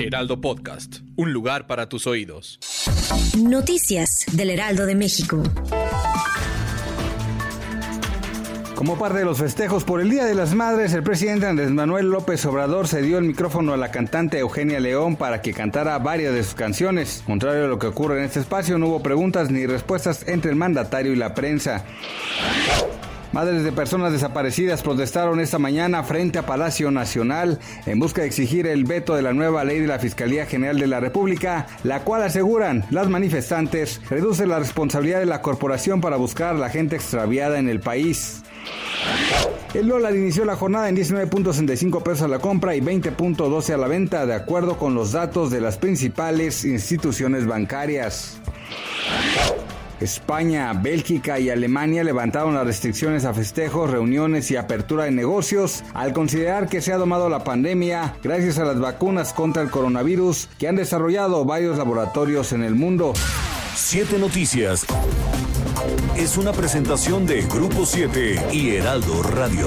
Heraldo Podcast. Un lugar para tus oídos. Noticias del Heraldo de México. Como parte de los festejos por el Día de las Madres, el presidente Andrés Manuel López Obrador cedió el micrófono a la cantante Eugenia León para que cantara varias de sus canciones. Contrario a lo que ocurre en este espacio, no hubo preguntas ni respuestas entre el mandatario y la prensa. Madres de personas desaparecidas protestaron esta mañana frente a Palacio Nacional en busca de exigir el veto de la nueva ley de la Fiscalía General de la República, la cual aseguran las manifestantes reduce la responsabilidad de la corporación para buscar a la gente extraviada en el país. El dólar inició la jornada en 19.65 pesos a la compra y 20.12 a la venta, de acuerdo con los datos de las principales instituciones bancarias. España, Bélgica y Alemania levantaron las restricciones a festejos, reuniones y apertura de negocios al considerar que se ha domado la pandemia gracias a las vacunas contra el coronavirus que han desarrollado varios laboratorios en el mundo. Siete Noticias es una presentación de Grupo 7 y Heraldo Radio.